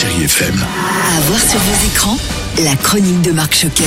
Chérie FM. À voir sur vos écrans, la chronique de Marc Choquet.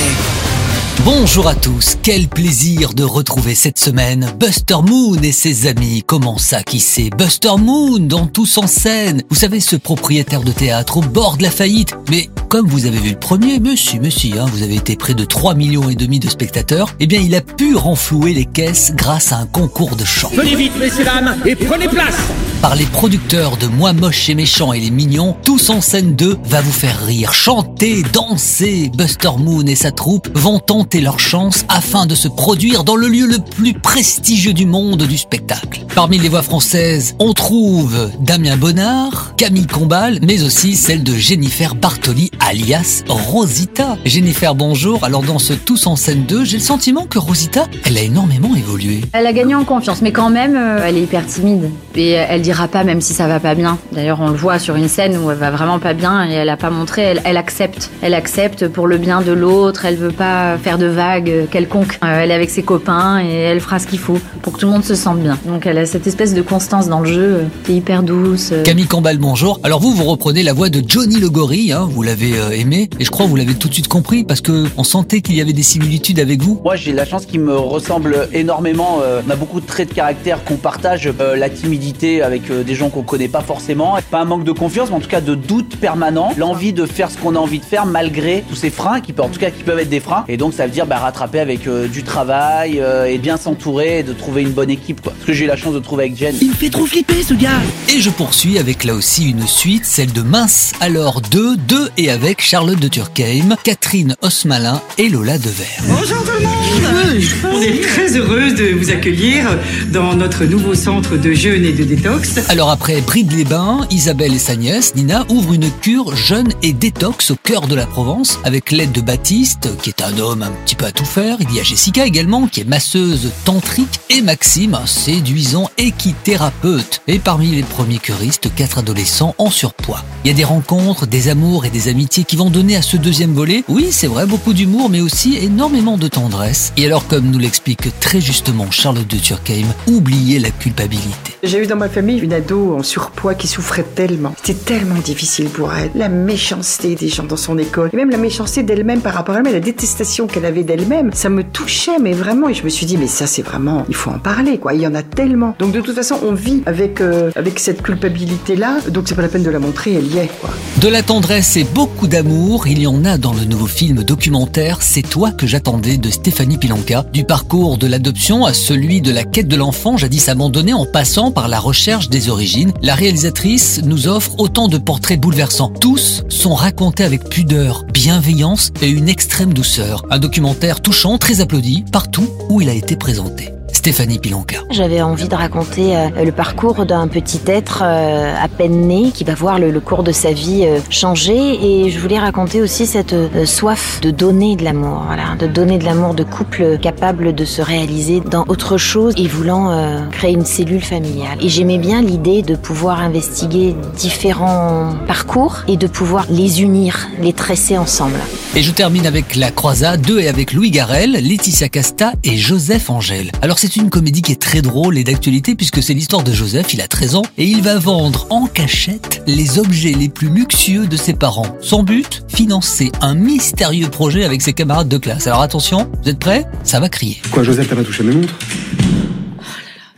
Bonjour à tous, quel plaisir de retrouver cette semaine Buster Moon et ses amis. Comment ça, qui c'est Buster Moon dans Tous en scène. Vous savez, ce propriétaire de théâtre au bord de la faillite. Mais comme vous avez vu le premier, monsieur, monsieur, hein, vous avez été près de 3 millions et demi de spectateurs, eh bien il a pu renflouer les caisses grâce à un concours de chant. Venez vite, messieurs, dames, et prenez place Par les producteurs de Moi Moche et Méchant et les Mignons, Tous en scène 2 va vous faire rire, chanter, danser. Buster Moon et sa troupe vont tenter leur chance afin de se produire dans le lieu le plus prestigieux du monde du spectacle. Parmi les voix françaises, on trouve Damien Bonnard, Camille Combal, mais aussi celle de Jennifer Bartoli alias Rosita. Jennifer, bonjour. Alors dans ce Tous en scène 2, j'ai le sentiment que Rosita, elle a énormément évolué. Elle a gagné en confiance, mais quand même, euh, elle est hyper timide. Et elle dira pas même si ça va pas bien. D'ailleurs, on le voit sur une scène où elle va vraiment pas bien et elle a pas montré. Elle, elle accepte. Elle accepte pour le bien de l'autre. Elle veut pas faire de vagues quelconques. Euh, elle est avec ses copains et elle fera ce qu'il faut pour que tout le monde se sente bien. Donc elle a cette espèce de constance dans le jeu euh, qui est hyper douce. euh. Camille Combal, bonjour. Alors vous, vous reprenez la voix de Johnny le gorille, hein, vous l'avez euh, aimé, et je crois que vous l'avez tout de suite compris, parce que on sentait qu'il y avait des similitudes avec vous. Moi, j'ai la chance qu'il me ressemble énormément. Euh, on a beaucoup de traits de caractère qu'on partage. Euh, la timidité avec euh, des gens qu'on connaît pas forcément. Pas un manque de confiance, mais en tout cas de doute permanent. L'envie de faire ce qu'on a envie de faire malgré tous ces freins, qui peuvent, en tout cas, qui peuvent être des freins. Et donc, ça veut dire bah, rattraper avec euh, du travail euh, et bien s'entourer et de trouver une bonne équipe. Quoi. Ce que j'ai eu la chance de trouver avec Jen. Il me fait trop flipper, ce gars Et je poursuis avec là aussi une suite, celle de Mince, alors 2, 2 et avec Charlotte de Turckheim, Catherine Osmalin et Lola Devers. Bonjour tout le monde On est très heureuse de vous accueillir dans notre nouveau centre de jeûne et de détox. Alors après Bride-les-Bains, Isabelle et sa nièce, Nina, ouvrent une cure jeûne et détox au cœur de la Provence avec l'aide de Baptiste, qui est un homme un petit peu à tout faire. Il y a Jessica également, qui est masseuse tantrique, et Maxime, un séduisant équithérapeute. Et parmi les premiers curistes, quatre adolescents en surpoids. Il y a des rencontres, des amours et des amitiés qui vont donner à ce deuxième volet, oui c'est vrai, beaucoup d'humour, mais aussi énormément de tendresse. Et alors comme nous l'explique très justement Charlotte de Turckheim, oubliez la culpabilité. J'ai eu dans ma famille une ado en surpoids qui souffrait tellement. C'était tellement difficile pour elle. La méchanceté des gens dans son école, et même la méchanceté d'elle-même par rapport à elle-même, la détestation qu'elle avait d'elle-même, ça me touchait, mais vraiment. Et je me suis dit, mais ça, c'est vraiment, il faut en parler, quoi. Il y en a tellement. Donc de toute façon, on vit avec euh, avec cette culpabilité-là. Donc c'est pas la peine de la montrer, elle y est, quoi. De la tendresse et beaucoup d'amour, il y en a dans le nouveau film documentaire C'est toi que j'attendais de Stéphanie Pilanka, du parcours de l'adoption à celui de la quête de l'enfant jadis abandonné en passant par la recherche des origines. La réalisatrice nous offre autant de portraits bouleversants. Tous sont racontés avec pudeur, bienveillance et une extrême douceur. Un documentaire touchant, très applaudi partout où il a été présenté. Stéphanie Pilanka. J'avais envie de raconter euh, le parcours d'un petit être euh, à peine né qui va voir le, le cours de sa vie euh, changer et je voulais raconter aussi cette soif de donner de l'amour, voilà, de donner de l'amour de couple capable de se réaliser dans autre chose et voulant créer une cellule familiale. Et j'aimais bien l'idée de pouvoir investiguer différents parcours et de pouvoir les unir, les tresser ensemble. Et je termine avec La Croisade 2 et avec Louis Garrel, Laetitia Casta et Joseph Angèle. Alors c'est une comédie qui est très drôle et d'actualité puisque c'est l'histoire de Joseph, il a 13 ans et il va vendre en cachette les objets les plus luxueux de ses parents. Son but? Financer un mystérieux projet avec ses camarades de classe. Alors attention, vous êtes prêts? Ça va crier. Quoi, Joseph, t'as pas touché mes montres?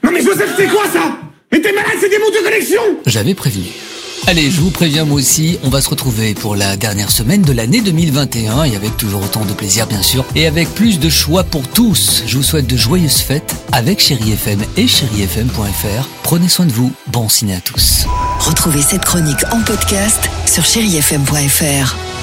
Non mais Joseph, c'est quoi ça? Mais t'es malade, c'est des montres de collection J'avais prévenu. Allez, je vous préviens moi aussi, on va se retrouver pour la dernière semaine de l'année 2021 et avec toujours autant de plaisir bien sûr et avec plus de choix pour tous. Je vous souhaite de joyeuses fêtes avec Chéri FM et chérifm.fr. Prenez soin de vous, bon ciné à tous. Retrouvez cette chronique en podcast sur chérifm.fr.